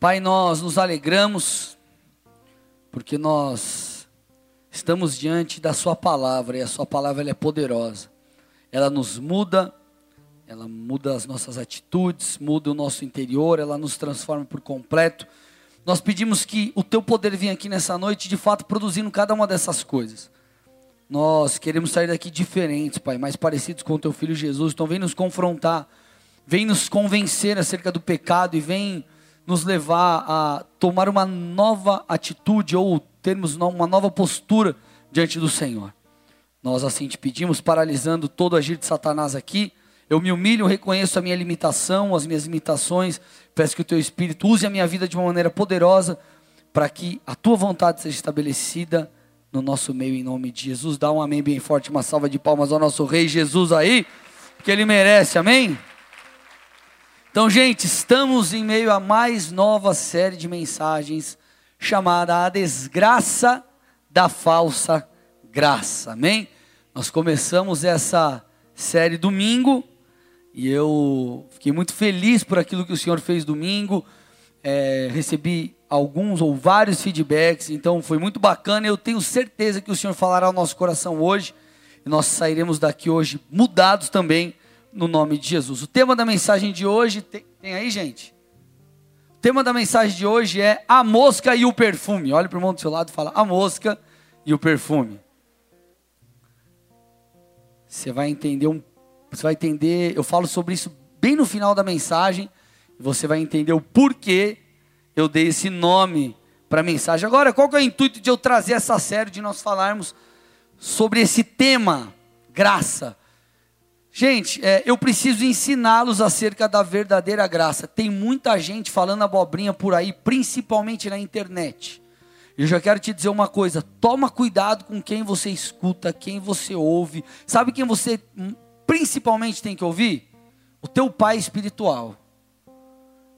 Pai, nós nos alegramos porque nós estamos diante da Sua palavra e a Sua palavra é poderosa. Ela nos muda, ela muda as nossas atitudes, muda o nosso interior, ela nos transforma por completo. Nós pedimos que o Teu poder venha aqui nessa noite, de fato, produzindo cada uma dessas coisas. Nós queremos sair daqui diferentes, Pai, mais parecidos com o Teu Filho Jesus. Então, vem nos confrontar, vem nos convencer acerca do pecado e vem nos levar a tomar uma nova atitude ou termos uma nova postura diante do Senhor. Nós assim te pedimos, paralisando todo o agir de Satanás aqui. Eu me humilho, reconheço a minha limitação, as minhas limitações. Peço que o teu Espírito use a minha vida de uma maneira poderosa para que a tua vontade seja estabelecida no nosso meio, em nome de Jesus. Dá um amém bem forte, uma salva de palmas ao nosso Rei Jesus aí, que ele merece, amém? Então, gente, estamos em meio a mais nova série de mensagens chamada A Desgraça da Falsa Graça. Amém? Nós começamos essa série domingo e eu fiquei muito feliz por aquilo que o Senhor fez domingo. É, recebi alguns ou vários feedbacks, então foi muito bacana. Eu tenho certeza que o Senhor falará ao nosso coração hoje e nós sairemos daqui hoje mudados também no nome de Jesus. O tema da mensagem de hoje, tem, tem aí, gente? O tema da mensagem de hoje é a mosca e o perfume. Olha para o irmão do seu lado e fala: a mosca e o perfume. Você vai entender um, você vai entender, eu falo sobre isso bem no final da mensagem, você vai entender o porquê eu dei esse nome para a mensagem. Agora, qual que é o intuito de eu trazer essa série de nós falarmos sobre esse tema, graça? Gente, é, eu preciso ensiná-los acerca da verdadeira graça. Tem muita gente falando abobrinha por aí, principalmente na internet. Eu já quero te dizer uma coisa: toma cuidado com quem você escuta, quem você ouve. Sabe quem você hum, principalmente tem que ouvir? O teu pai espiritual.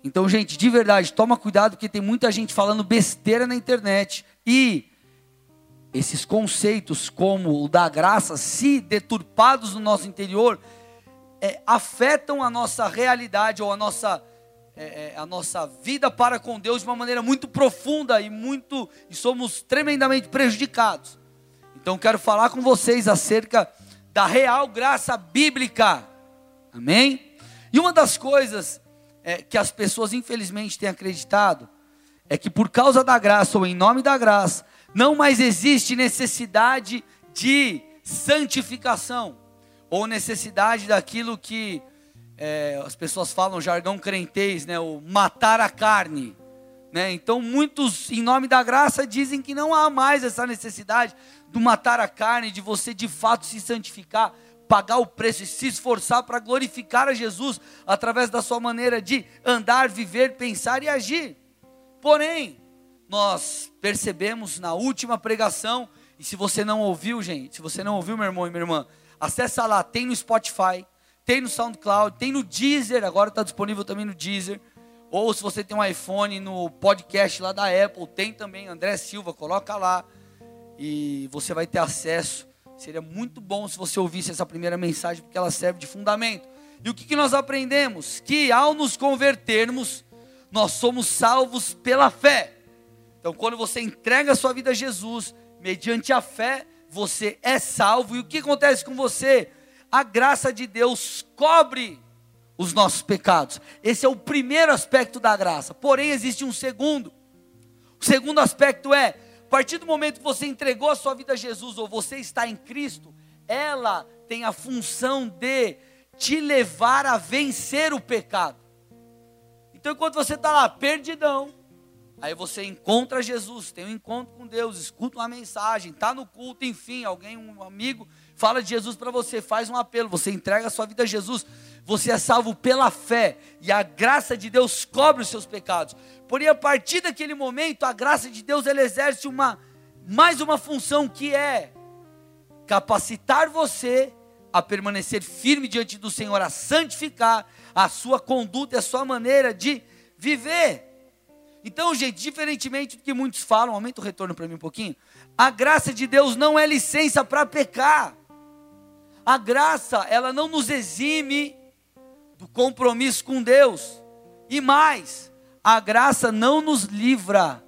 Então, gente, de verdade, toma cuidado porque tem muita gente falando besteira na internet e esses conceitos, como o da graça, se deturpados no nosso interior, é, afetam a nossa realidade ou a nossa, é, é, a nossa vida para com Deus de uma maneira muito profunda e muito e somos tremendamente prejudicados. Então quero falar com vocês acerca da real graça bíblica. Amém? E uma das coisas é, que as pessoas infelizmente têm acreditado é que por causa da graça ou em nome da graça não mais existe necessidade de santificação, ou necessidade daquilo que é, as pessoas falam jargão crentez, né, o matar a carne. Né? Então, muitos, em nome da graça, dizem que não há mais essa necessidade do matar a carne, de você de fato se santificar, pagar o preço e se esforçar para glorificar a Jesus através da sua maneira de andar, viver, pensar e agir. Porém, nós percebemos na última pregação, e se você não ouviu, gente, se você não ouviu, meu irmão e minha irmã, acessa lá, tem no Spotify, tem no SoundCloud, tem no Deezer, agora está disponível também no Deezer. Ou se você tem um iPhone no podcast lá da Apple, tem também André Silva, coloca lá e você vai ter acesso. Seria muito bom se você ouvisse essa primeira mensagem, porque ela serve de fundamento. E o que, que nós aprendemos? Que ao nos convertermos, nós somos salvos pela fé. Então, quando você entrega a sua vida a Jesus, mediante a fé, você é salvo. E o que acontece com você? A graça de Deus cobre os nossos pecados. Esse é o primeiro aspecto da graça. Porém, existe um segundo. O segundo aspecto é: a partir do momento que você entregou a sua vida a Jesus ou você está em Cristo, ela tem a função de te levar a vencer o pecado. Então, enquanto você está lá, perdidão, Aí você encontra Jesus, tem um encontro com Deus, escuta uma mensagem, está no culto, enfim, alguém, um amigo, fala de Jesus para você, faz um apelo, você entrega a sua vida a Jesus, você é salvo pela fé, e a graça de Deus cobre os seus pecados. Porém, a partir daquele momento, a graça de Deus ela exerce uma mais uma função que é capacitar você a permanecer firme diante do Senhor, a santificar a sua conduta e a sua maneira de viver. Então, gente, diferentemente do que muitos falam, aumenta o retorno para mim um pouquinho. A graça de Deus não é licença para pecar. A graça, ela não nos exime do compromisso com Deus. E mais, a graça não nos livra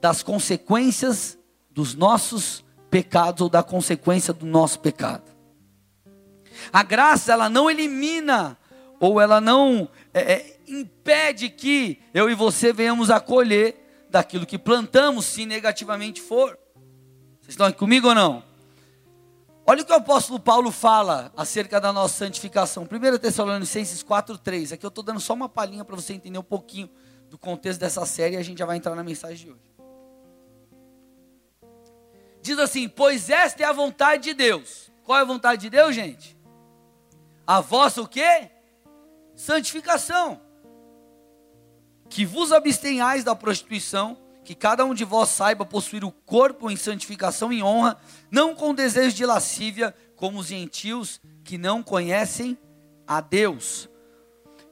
das consequências dos nossos pecados ou da consequência do nosso pecado. A graça, ela não elimina ou ela não é, é, impede que eu e você venhamos a colher daquilo que plantamos, se negativamente for. Vocês estão aqui comigo ou não? Olha o que o apóstolo Paulo fala acerca da nossa santificação. 1 Tessalonicenses 4,3. Aqui eu estou dando só uma palhinha para você entender um pouquinho do contexto dessa série e a gente já vai entrar na mensagem de hoje. Diz assim: Pois esta é a vontade de Deus. Qual é a vontade de Deus, gente? A vossa o quê? Santificação. Que vos abstenhais da prostituição que cada um de vós saiba possuir o corpo em santificação e honra, não com desejo de lascívia, como os gentios que não conhecem a Deus.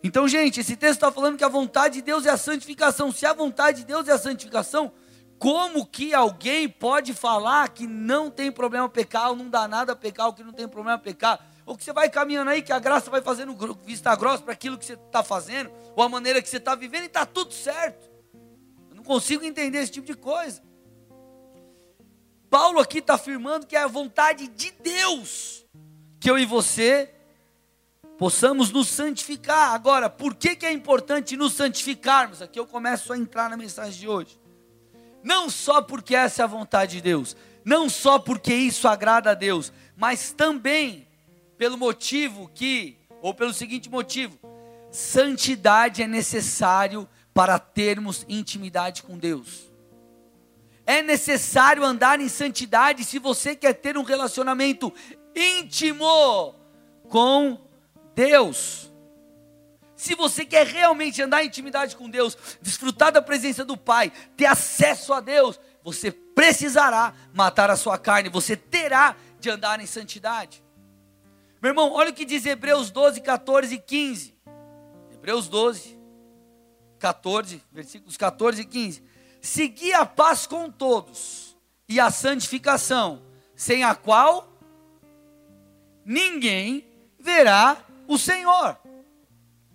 Então, gente, esse texto está falando que a vontade de Deus é a santificação. Se a vontade de Deus é a santificação, como que alguém pode falar que não tem problema pecar, ou não dá nada a pecar, ou que não tem problema pecar? Ou que você vai caminhando aí, que a graça vai fazendo vista grossa para aquilo que você está fazendo, ou a maneira que você está vivendo, e está tudo certo consigo entender esse tipo de coisa. Paulo aqui está afirmando que é a vontade de Deus que eu e você possamos nos santificar. Agora, por que, que é importante nos santificarmos? Aqui eu começo a entrar na mensagem de hoje. Não só porque essa é a vontade de Deus, não só porque isso agrada a Deus, mas também pelo motivo que, ou pelo seguinte motivo, santidade é necessário para termos intimidade com Deus. É necessário andar em santidade se você quer ter um relacionamento íntimo com Deus. Se você quer realmente andar em intimidade com Deus, desfrutar da presença do Pai, ter acesso a Deus, você precisará matar a sua carne, você terá de andar em santidade. Meu irmão, olha o que diz Hebreus 12, 14 e 15. Hebreus 12, 14, versículos 14 e 15. Segui a paz com todos e a santificação, sem a qual ninguém verá o Senhor.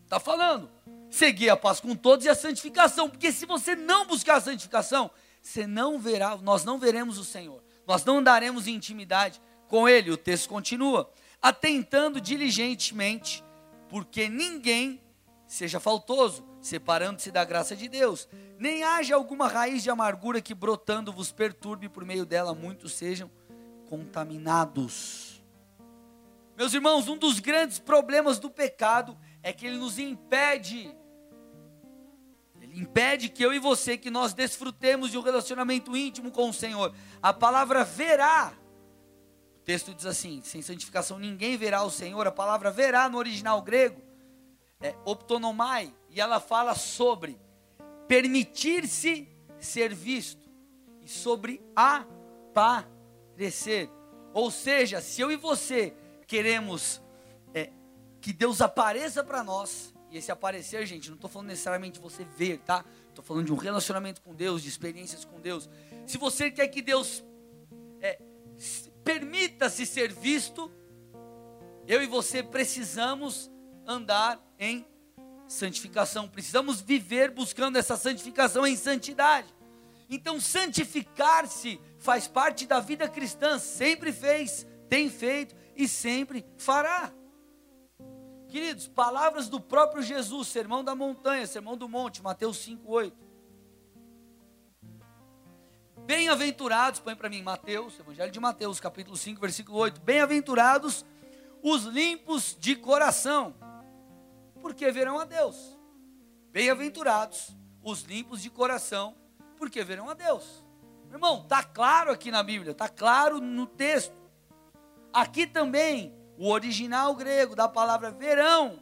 Está falando. Seguir a paz com todos e a santificação, porque se você não buscar a santificação, você não verá, nós não veremos o Senhor. Nós não andaremos em intimidade com ele. O texto continua: atentando diligentemente, porque ninguém seja faltoso, separando-se da graça de Deus. Nem haja alguma raiz de amargura que brotando vos perturbe, por meio dela muitos sejam contaminados. Meus irmãos, um dos grandes problemas do pecado é que ele nos impede impede que eu e você que nós desfrutemos de um relacionamento íntimo com o Senhor. A palavra verá texto diz assim: sem santificação ninguém verá o Senhor. A palavra verá no original grego é optonomai, e ela fala sobre permitir-se ser visto e sobre aparecer. Ou seja, se eu e você queremos é, que Deus apareça para nós, e esse aparecer, gente, não estou falando necessariamente você ver, tá? Estou falando de um relacionamento com Deus, de experiências com Deus. Se você quer que Deus é, permita-se ser visto, eu e você precisamos andar em santificação. Precisamos viver buscando essa santificação em santidade. Então, santificar-se faz parte da vida cristã, sempre fez, tem feito e sempre fará. Queridos, palavras do próprio Jesus, sermão da montanha, sermão do monte, Mateus 5:8. Bem-aventurados, põe para mim, Mateus, Evangelho de Mateus, capítulo 5, versículo 8. Bem-aventurados os limpos de coração porque verão a Deus. Bem-aventurados os limpos de coração, porque verão a Deus. Irmão, está claro aqui na Bíblia, está claro no texto. Aqui também, o original grego da palavra verão,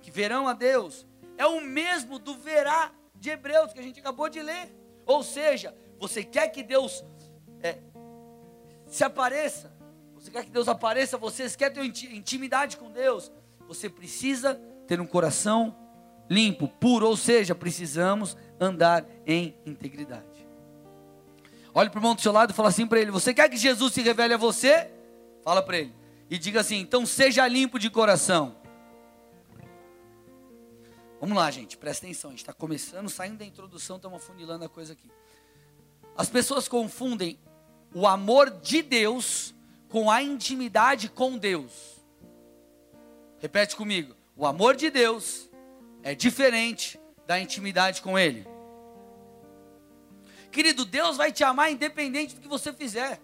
que verão a Deus, é o mesmo do verá de Hebreus, que a gente acabou de ler. Ou seja, você quer que Deus é, se apareça, você quer que Deus apareça, você quer ter intimidade com Deus, você precisa ter um coração limpo, puro, ou seja, precisamos andar em integridade. Olhe para o irmão do seu lado e fala assim para ele: Você quer que Jesus se revele a você? Fala para ele. E diga assim: Então seja limpo de coração. Vamos lá, gente, presta atenção. A gente está começando, saindo da introdução, estamos afunilando a coisa aqui. As pessoas confundem o amor de Deus com a intimidade com Deus. Repete comigo. O amor de Deus é diferente da intimidade com Ele. Querido, Deus vai te amar independente do que você fizer.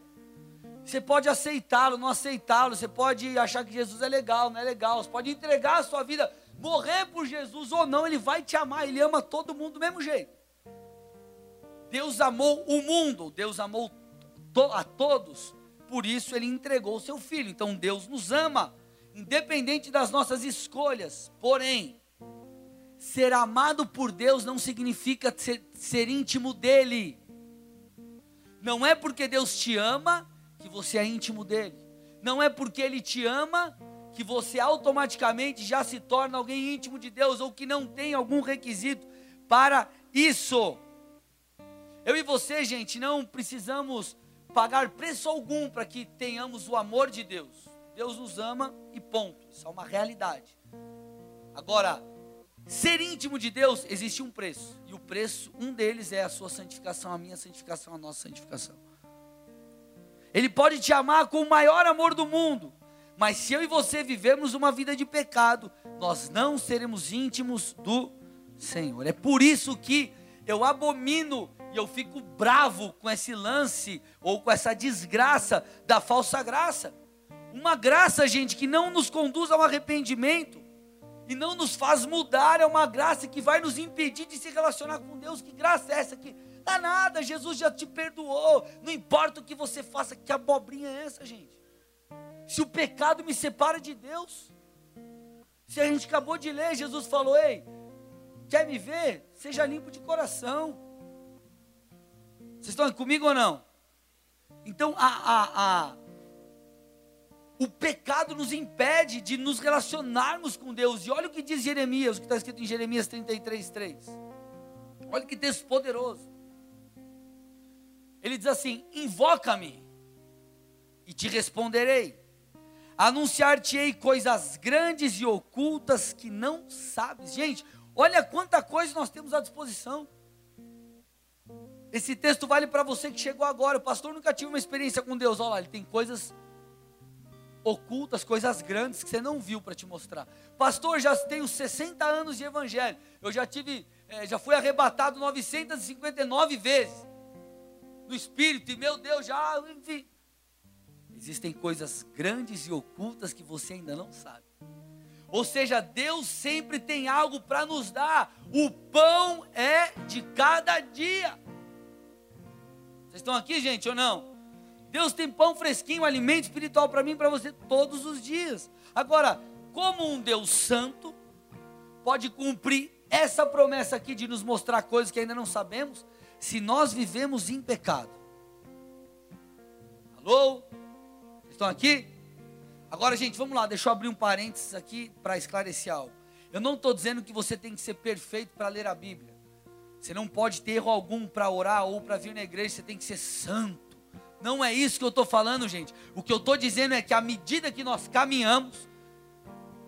Você pode aceitá-lo, não aceitá-lo. Você pode achar que Jesus é legal, não é legal. Você pode entregar a sua vida, morrer por Jesus ou não. Ele vai te amar. Ele ama todo mundo do mesmo jeito. Deus amou o mundo. Deus amou a todos. Por isso ele entregou o seu filho. Então Deus nos ama, independente das nossas escolhas. Porém, ser amado por Deus não significa ser, ser íntimo dele. Não é porque Deus te ama que você é íntimo dele. Não é porque ele te ama que você automaticamente já se torna alguém íntimo de Deus ou que não tem algum requisito para isso. Eu e você, gente, não precisamos pagar preço algum para que tenhamos o amor de Deus. Deus nos ama e ponto. Isso é uma realidade. Agora, ser íntimo de Deus existe um preço. E o preço, um deles é a sua santificação, a minha santificação, a nossa santificação. Ele pode te amar com o maior amor do mundo. Mas se eu e você vivemos uma vida de pecado, nós não seremos íntimos do Senhor. É por isso que eu abomino e eu fico bravo com esse lance ou com essa desgraça da falsa graça. Uma graça, gente, que não nos conduz ao arrependimento e não nos faz mudar, é uma graça que vai nos impedir de se relacionar com Deus. Que graça é essa que Dá nada, Jesus já te perdoou. Não importa o que você faça, que abobrinha é essa, gente? Se o pecado me separa de Deus, se a gente acabou de ler, Jesus falou: Ei, quer me ver? Seja limpo de coração. Vocês estão comigo ou não? Então, a, a, a, o pecado nos impede de nos relacionarmos com Deus. E olha o que diz Jeremias, o que está escrito em Jeremias 33, 3. Olha que texto poderoso. Ele diz assim: Invoca-me e te responderei. Anunciar-te-ei coisas grandes e ocultas que não sabes. Gente, olha quanta coisa nós temos à disposição. Esse texto vale para você que chegou agora. O pastor nunca tive uma experiência com Deus. Olha lá, ele tem coisas ocultas, coisas grandes que você não viu para te mostrar. Pastor, já tenho 60 anos de evangelho. Eu já tive, é, já fui arrebatado 959 vezes no espírito, e meu Deus, já, enfim. Existem coisas grandes e ocultas que você ainda não sabe. Ou seja, Deus sempre tem algo para nos dar. O pão é de cada dia. Vocês estão aqui, gente, ou não? Deus tem pão fresquinho, alimento espiritual para mim e para você todos os dias. Agora, como um Deus santo pode cumprir essa promessa aqui de nos mostrar coisas que ainda não sabemos, se nós vivemos em pecado. Alô? Vocês estão aqui? Agora, gente, vamos lá, deixa eu abrir um parênteses aqui para esclarecer algo. Eu não estou dizendo que você tem que ser perfeito para ler a Bíblia. Você não pode ter erro algum para orar ou para vir na igreja, você tem que ser santo. Não é isso que eu estou falando, gente. O que eu estou dizendo é que à medida que nós caminhamos,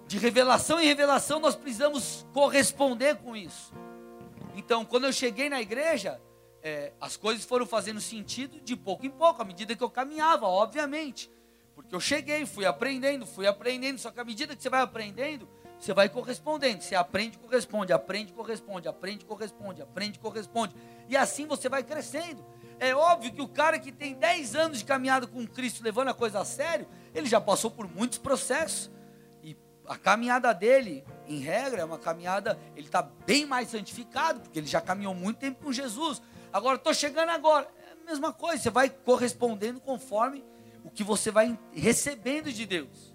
de revelação em revelação, nós precisamos corresponder com isso. Então, quando eu cheguei na igreja, é, as coisas foram fazendo sentido de pouco em pouco, à medida que eu caminhava, obviamente. Porque eu cheguei, fui aprendendo, fui aprendendo, só que à medida que você vai aprendendo, você vai correspondendo. Você aprende, corresponde, aprende, corresponde, aprende, corresponde, aprende, corresponde. E assim você vai crescendo. É óbvio que o cara que tem 10 anos de caminhada com Cristo, levando a coisa a sério, ele já passou por muitos processos. E a caminhada dele, em regra, é uma caminhada, ele está bem mais santificado, porque ele já caminhou muito tempo com Jesus. Agora, estou chegando agora. É a mesma coisa, você vai correspondendo conforme o que você vai recebendo de Deus.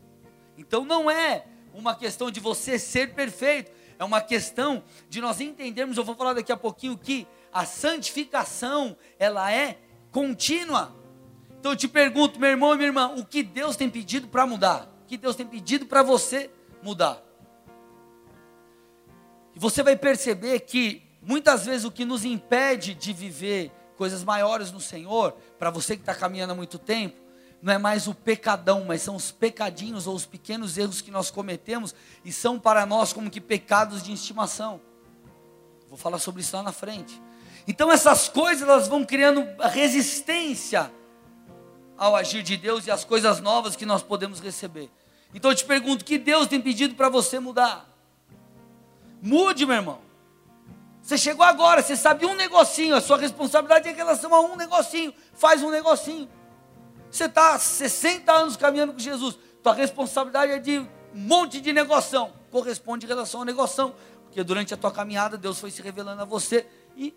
Então, não é uma questão de você ser perfeito, é uma questão de nós entendermos, eu vou falar daqui a pouquinho, que a santificação, ela é contínua. Então eu te pergunto, meu irmão e minha irmã, o que Deus tem pedido para mudar? O que Deus tem pedido para você mudar? E você vai perceber que Muitas vezes o que nos impede de viver coisas maiores no Senhor, para você que está caminhando há muito tempo, não é mais o pecadão, mas são os pecadinhos ou os pequenos erros que nós cometemos e são para nós como que pecados de estimação. Vou falar sobre isso lá na frente. Então essas coisas elas vão criando resistência ao agir de Deus e às coisas novas que nós podemos receber. Então eu te pergunto, que Deus tem pedido para você mudar? Mude, meu irmão. Você chegou agora, você sabe um negocinho, a sua responsabilidade é em relação a um negocinho. Faz um negocinho. Você está 60 anos caminhando com Jesus. Tua responsabilidade é de um monte de negoção. Corresponde em relação ao negoção. Porque durante a tua caminhada, Deus foi se revelando a você e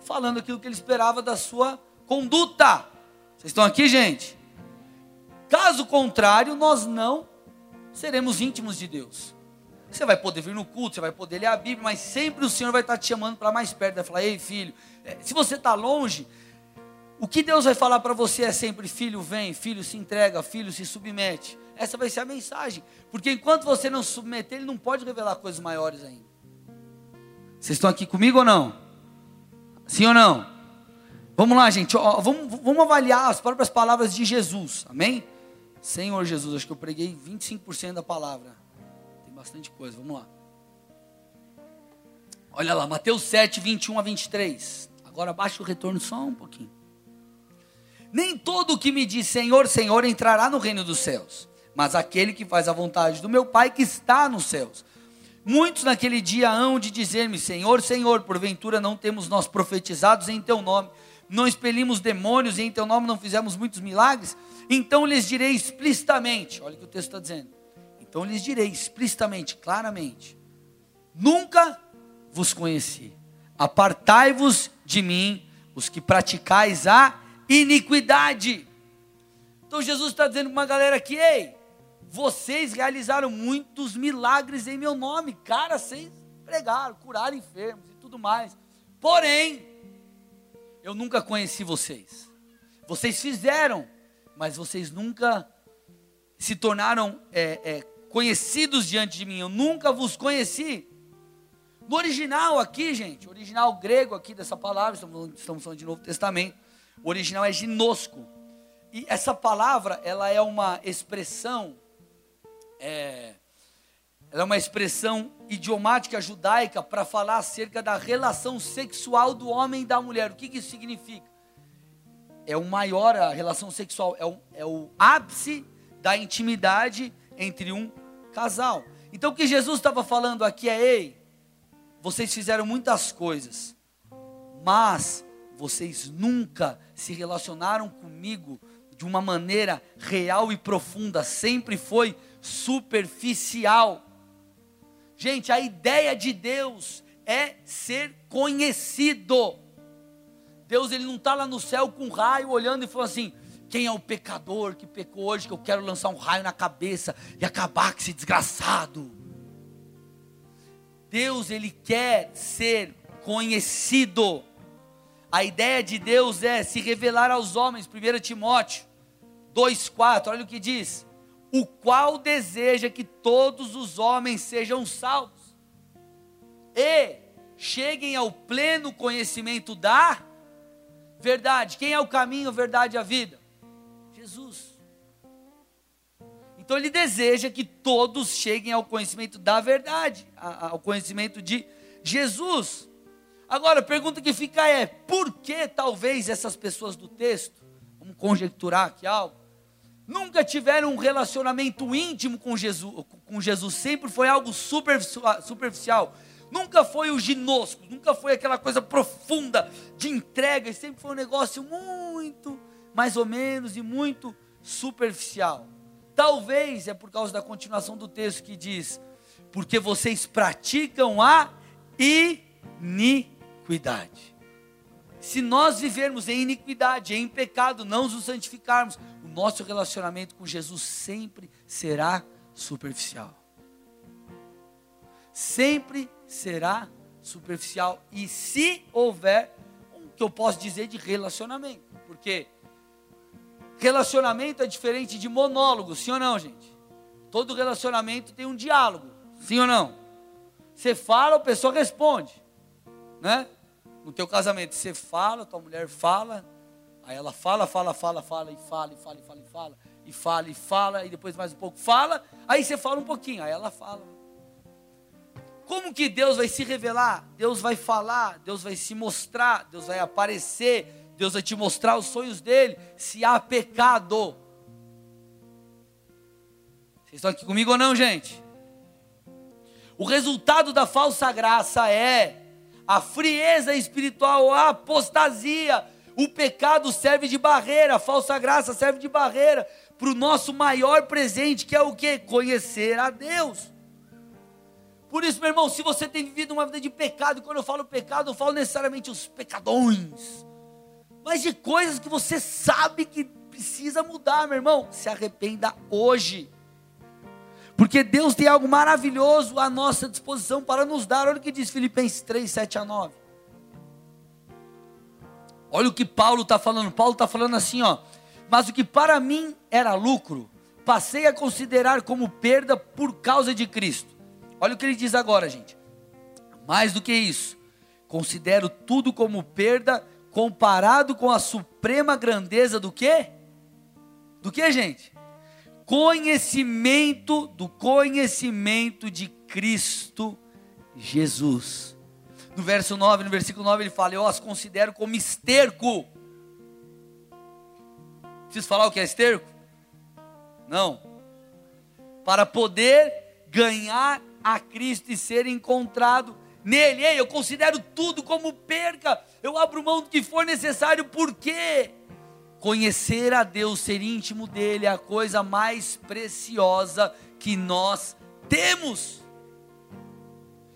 falando aquilo que Ele esperava da sua conduta. Vocês estão aqui, gente? Caso contrário, nós não seremos íntimos de Deus. Você vai poder vir no culto, você vai poder ler a Bíblia, mas sempre o Senhor vai estar te chamando para mais perto. Vai falar: Ei, filho, eh, se você está longe, o que Deus vai falar para você é sempre: filho, vem, filho, se entrega, filho, se submete. Essa vai ser a mensagem. Porque enquanto você não se submeter, Ele não pode revelar coisas maiores ainda. Vocês estão aqui comigo ou não? Sim ou não? Vamos lá, gente. Ó, vamos, vamos avaliar as próprias palavras de Jesus. Amém? Senhor Jesus, acho que eu preguei 25% da palavra. Tem bastante coisa. Vamos lá. Olha lá, Mateus 7, 21 a 23. Agora abaixa o retorno só um pouquinho. Nem todo o que me diz Senhor, Senhor entrará no reino dos céus, mas aquele que faz a vontade do meu Pai que está nos céus. Muitos naquele dia hão de dizer-me: Senhor, Senhor, porventura não temos nós profetizados em teu nome, não expelimos demônios e em teu nome não fizemos muitos milagres? Então lhes direi explicitamente: olha o que o texto está dizendo. Então lhes direi explicitamente, claramente: Nunca vos conheci. Apartai-vos de mim, os que praticais a iniquidade. Então Jesus está dizendo para uma galera aqui, ei, vocês realizaram muitos milagres em meu nome, cara, vocês pregaram, curaram enfermos e tudo mais. Porém, eu nunca conheci vocês. Vocês fizeram, mas vocês nunca se tornaram é, é, conhecidos diante de mim. Eu nunca vos conheci. No original aqui, gente, original grego aqui dessa palavra, estamos, falando de Novo Testamento o original é ginosco. E essa palavra, ela é uma expressão, é, ela é uma expressão idiomática judaica para falar acerca da relação sexual do homem e da mulher. O que, que isso significa? É o maior, a relação sexual, é o, é o ápice da intimidade entre um casal. Então o que Jesus estava falando aqui é: ei, vocês fizeram muitas coisas, mas vocês nunca se relacionaram comigo de uma maneira real e profunda, sempre foi superficial. Gente, a ideia de Deus é ser conhecido. Deus ele não está lá no céu com um raio olhando e falando assim: quem é o pecador que pecou hoje que eu quero lançar um raio na cabeça e acabar com esse desgraçado? Deus ele quer ser conhecido. A ideia de Deus é se revelar aos homens, 1 Timóteo 2,4, olha o que diz: o qual deseja que todos os homens sejam salvos e cheguem ao pleno conhecimento da verdade. Quem é o caminho, a verdade e a vida? Jesus. Então ele deseja que todos cheguem ao conhecimento da verdade, ao conhecimento de Jesus. Agora, a pergunta que fica é: por que talvez essas pessoas do texto, vamos conjecturar aqui algo, nunca tiveram um relacionamento íntimo com Jesus, com Jesus? Sempre foi algo superficial, nunca foi o ginosco, nunca foi aquela coisa profunda de entrega, sempre foi um negócio muito, mais ou menos, e muito superficial. Talvez é por causa da continuação do texto que diz: porque vocês praticam a iniquidade iniquidade. Se nós vivermos em iniquidade, em pecado, não nos santificarmos, o nosso relacionamento com Jesus sempre será superficial. Sempre será superficial. E se houver o que eu posso dizer de relacionamento, porque relacionamento é diferente de monólogo, sim ou não, gente? Todo relacionamento tem um diálogo, sim ou não? Você fala, a pessoa responde, né? No teu casamento, você fala, tua mulher fala, Aí ela fala, fala, fala, fala, e fala, e fala, e fala, e fala, e fala, e fala, e depois mais um pouco fala, aí você fala um pouquinho, aí ela fala. Como que Deus vai se revelar? Deus vai falar, Deus vai se mostrar, Deus vai aparecer, Deus vai te mostrar os sonhos dele, se há pecado. Vocês estão aqui comigo ou não, gente? O resultado da falsa graça é a frieza espiritual, a apostasia. O pecado serve de barreira, a falsa graça serve de barreira para o nosso maior presente, que é o que? Conhecer a Deus. Por isso, meu irmão, se você tem vivido uma vida de pecado, e quando eu falo pecado, eu falo necessariamente os pecadões, mas de coisas que você sabe que precisa mudar, meu irmão, se arrependa hoje. Porque Deus tem algo maravilhoso à nossa disposição para nos dar. Olha o que diz Filipenses 3, 7 a 9. Olha o que Paulo está falando. Paulo está falando assim, ó. Mas o que para mim era lucro, passei a considerar como perda por causa de Cristo. Olha o que ele diz agora, gente. Mais do que isso, considero tudo como perda comparado com a suprema grandeza do quê? Do que, gente? Conhecimento do conhecimento de Cristo Jesus. No verso 9, no versículo 9 ele fala: "Eu as considero como esterco". Preciso falar o que é esterco? Não. Para poder ganhar a Cristo e ser encontrado nele. Ei, eu considero tudo como perca. Eu abro mão do que for necessário, por quê? Conhecer a Deus, ser íntimo dele é a coisa mais preciosa que nós temos.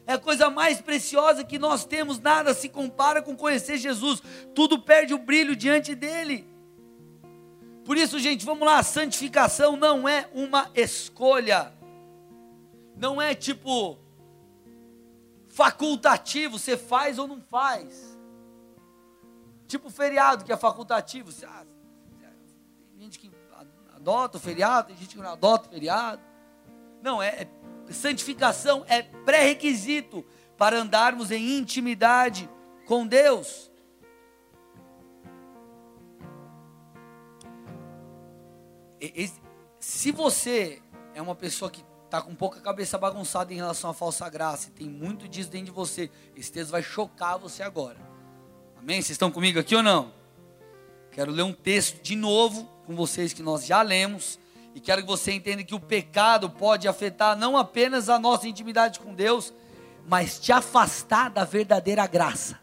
É a coisa mais preciosa que nós temos, nada se compara com conhecer Jesus. Tudo perde o brilho diante dele. Por isso, gente, vamos lá, santificação não é uma escolha não é tipo facultativo, você faz ou não faz. Tipo feriado, que é facultativo. Ah, tem gente que adota o feriado, tem gente que não adota o feriado. Não, é, é santificação é pré-requisito para andarmos em intimidade com Deus. Se você é uma pessoa que está com pouca cabeça bagunçada em relação à falsa graça, e tem muito disso dentro de você, esse texto vai chocar você agora. Amém? Vocês estão comigo aqui ou não? Quero ler um texto de novo com vocês que nós já lemos, e quero que você entenda que o pecado pode afetar não apenas a nossa intimidade com Deus, mas te afastar da verdadeira graça.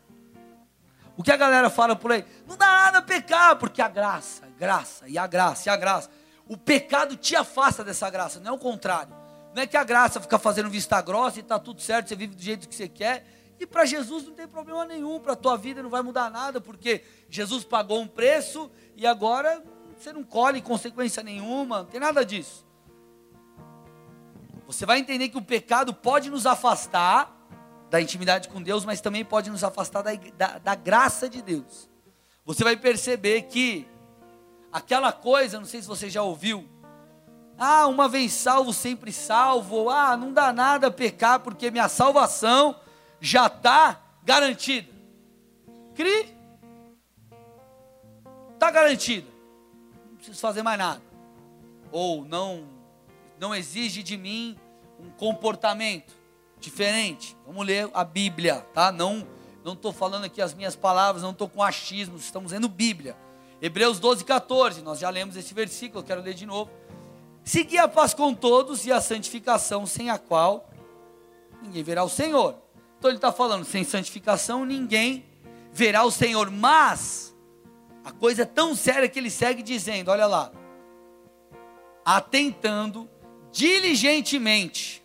O que a galera fala por aí? Não dá nada pecar, porque a graça, graça, e a graça, e a graça. O pecado te afasta dessa graça, não é o contrário. Não é que a graça fica fazendo vista grossa e está tudo certo, você vive do jeito que você quer. E para Jesus não tem problema nenhum, para a tua vida não vai mudar nada, porque Jesus pagou um preço e agora você não colhe consequência nenhuma, não tem nada disso. Você vai entender que o pecado pode nos afastar da intimidade com Deus, mas também pode nos afastar da, da, da graça de Deus. Você vai perceber que aquela coisa, não sei se você já ouviu, ah, uma vez salvo, sempre salvo. Ah, não dá nada pecar, porque minha salvação já está garantida. Cri. Está garantida. Não preciso fazer mais nada. Ou não, não exige de mim um comportamento diferente. Vamos ler a Bíblia, tá? Não não estou falando aqui as minhas palavras, não estou com achismos, estamos lendo Bíblia. Hebreus 12, 14, nós já lemos esse versículo, quero ler de novo. Segui a paz com todos e a santificação, sem a qual ninguém verá o Senhor. Então ele está falando, sem santificação ninguém verá o Senhor. Mas a coisa é tão séria que ele segue dizendo: olha lá, atentando diligentemente,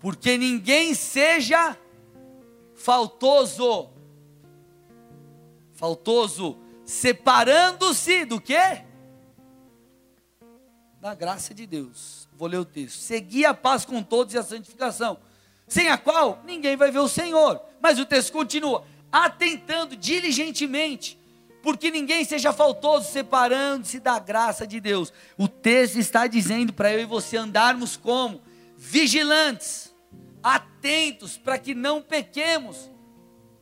porque ninguém seja faltoso, faltoso, separando-se do que? da graça de Deus. Vou ler o texto. Segui a paz com todos e a santificação, sem a qual ninguém vai ver o Senhor. Mas o texto continua: atentando diligentemente, porque ninguém seja faltoso, separando-se da graça de Deus. O texto está dizendo para eu e você andarmos como vigilantes, atentos, para que não pequemos,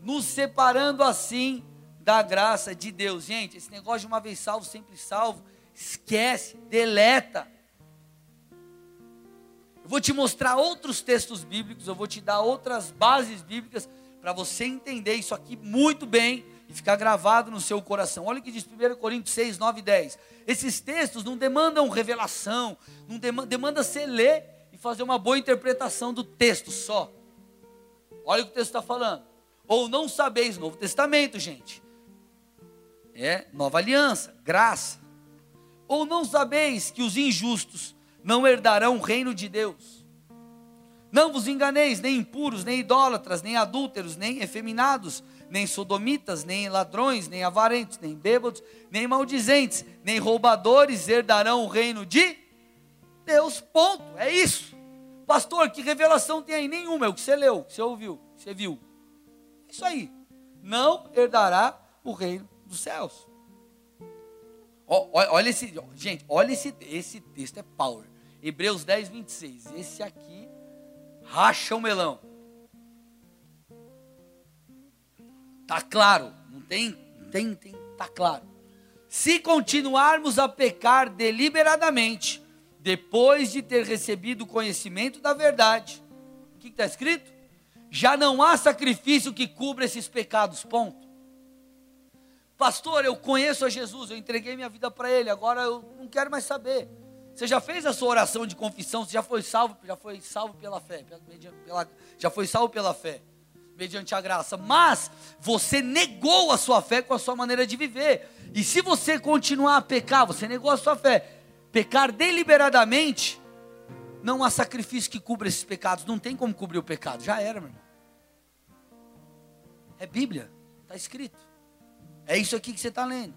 nos separando assim da graça de Deus. Gente, esse negócio de uma vez salvo, sempre salvo, esquece, deleta. Eu vou te mostrar outros textos bíblicos, eu vou te dar outras bases bíblicas para você entender isso aqui muito bem e ficar gravado no seu coração. Olha o que diz 1 Coríntios 6, 9 e 10. Esses textos não demandam revelação, não demanda, demanda você ler e fazer uma boa interpretação do texto só. Olha o que o texto está falando. Ou não sabeis, Novo Testamento, gente. É nova aliança, graça. Ou não sabeis que os injustos não herdarão o reino de Deus? Não vos enganeis, nem impuros, nem idólatras, nem adúlteros, nem efeminados, nem sodomitas, nem ladrões, nem avarentos, nem bêbados, nem maldizentes, nem roubadores herdarão o reino de Deus. Ponto. É isso. Pastor, que revelação tem aí? Nenhuma. É o que você leu, que você ouviu, que você viu. Isso aí. Não herdará o reino dos céus. Olha esse, gente, olha esse, esse texto é power. Hebreus 10, 26. Esse aqui racha o melão. Tá claro, não tem, tem, tem, tá claro. Se continuarmos a pecar deliberadamente, depois de ter recebido o conhecimento da verdade, o que está escrito? Já não há sacrifício que cubra esses pecados, ponto. Pastor, eu conheço a Jesus, eu entreguei minha vida para Ele, agora eu não quero mais saber. Você já fez a sua oração de confissão? Você já foi salvo? Já foi salvo pela fé? Pela, já foi salvo pela fé, mediante a graça. Mas você negou a sua fé com a sua maneira de viver. E se você continuar a pecar, você negou a sua fé. Pecar deliberadamente, não há sacrifício que cubra esses pecados. Não tem como cobrir o pecado. Já era, meu irmão. É Bíblia, está escrito. É isso aqui que você está lendo.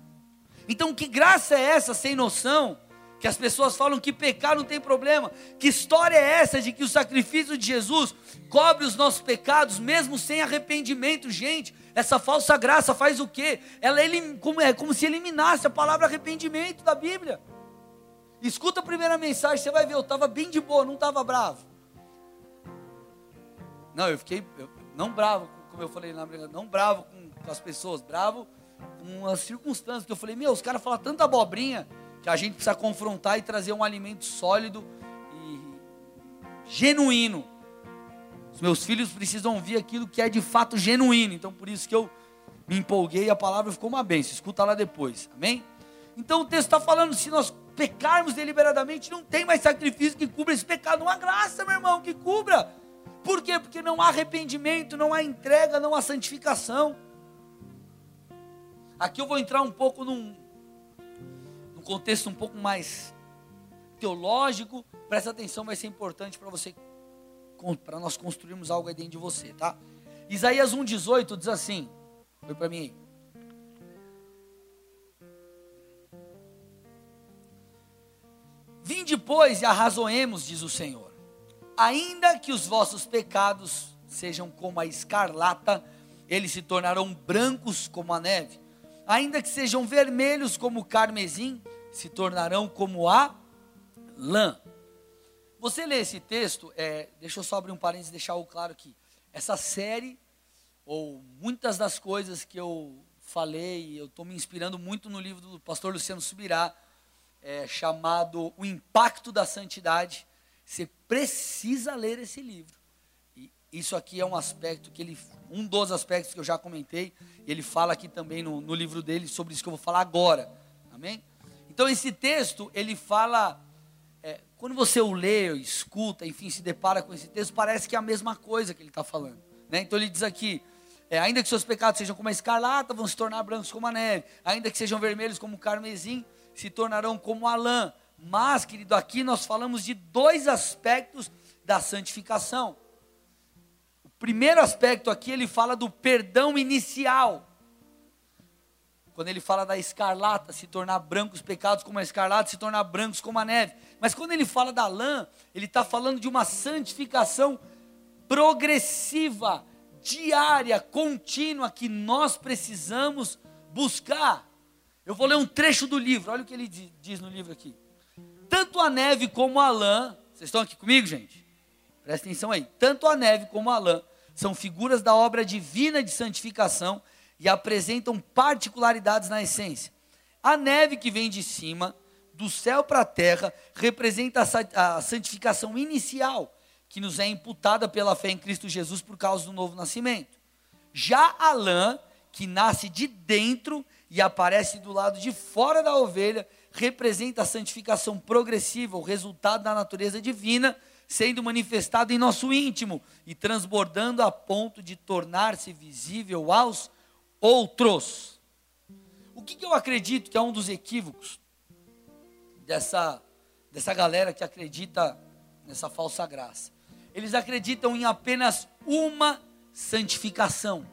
Então, que graça é essa sem noção? Que as pessoas falam que pecar não tem problema. Que história é essa de que o sacrifício de Jesus cobre os nossos pecados, mesmo sem arrependimento, gente? Essa falsa graça faz o quê? Ela é como, é como se eliminasse a palavra arrependimento da Bíblia. Escuta a primeira mensagem, você vai ver, eu estava bem de boa, não estava bravo. Não, eu fiquei, eu, não bravo, como eu falei na briga, não bravo com, com as pessoas, bravo com as circunstâncias. Que eu falei, meu, os caras falam tanta abobrinha a gente precisa confrontar e trazer um alimento sólido e genuíno. Os meus filhos precisam ouvir aquilo que é de fato genuíno. Então por isso que eu me empolguei e a palavra ficou uma bênção. Escuta lá depois. Amém? Então o texto está falando, se nós pecarmos deliberadamente, não tem mais sacrifício que cubra esse pecado. Não há graça, meu irmão, que cubra. Por quê? Porque não há arrependimento, não há entrega, não há santificação. Aqui eu vou entrar um pouco num, contexto um pouco mais teológico, presta atenção, vai ser importante para você, para nós construirmos algo aí dentro de você, tá? Isaías 1,18 diz assim, foi para mim aí. Vim depois e arrazoemos, diz o Senhor. Ainda que os vossos pecados sejam como a escarlata, eles se tornarão brancos como a neve. Ainda que sejam vermelhos como o carmesim, se tornarão como a lã. Você lê esse texto, é, deixa eu só abrir um parênteses e deixar o claro aqui. Essa série, ou muitas das coisas que eu falei, eu estou me inspirando muito no livro do pastor Luciano Subirá, é, chamado O Impacto da Santidade. Você precisa ler esse livro. E isso aqui é um aspecto que ele, um dos aspectos que eu já comentei, ele fala aqui também no, no livro dele sobre isso que eu vou falar agora. Amém? Então esse texto, ele fala, é, quando você o lê, escuta, enfim, se depara com esse texto, parece que é a mesma coisa que ele está falando. Né? Então ele diz aqui, é, ainda que seus pecados sejam como a escarlata, vão se tornar brancos como a neve. Ainda que sejam vermelhos como o carmesim, se tornarão como a lã. Mas, querido, aqui nós falamos de dois aspectos da santificação. O primeiro aspecto aqui, ele fala do perdão inicial. Quando ele fala da escarlata se tornar brancos, pecados como a escarlata se tornar brancos como a neve. Mas quando ele fala da lã, ele está falando de uma santificação progressiva, diária, contínua, que nós precisamos buscar. Eu vou ler um trecho do livro, olha o que ele diz no livro aqui. Tanto a neve como a lã, vocês estão aqui comigo, gente? Presta atenção aí. Tanto a neve como a lã são figuras da obra divina de santificação e apresentam particularidades na essência. A neve que vem de cima, do céu para a terra, representa a santificação inicial, que nos é imputada pela fé em Cristo Jesus por causa do novo nascimento. Já a lã, que nasce de dentro e aparece do lado de fora da ovelha, representa a santificação progressiva, o resultado da natureza divina, sendo manifestado em nosso íntimo e transbordando a ponto de tornar-se visível aos outros. O que, que eu acredito que é um dos equívocos dessa, dessa galera que acredita nessa falsa graça? Eles acreditam em apenas uma santificação.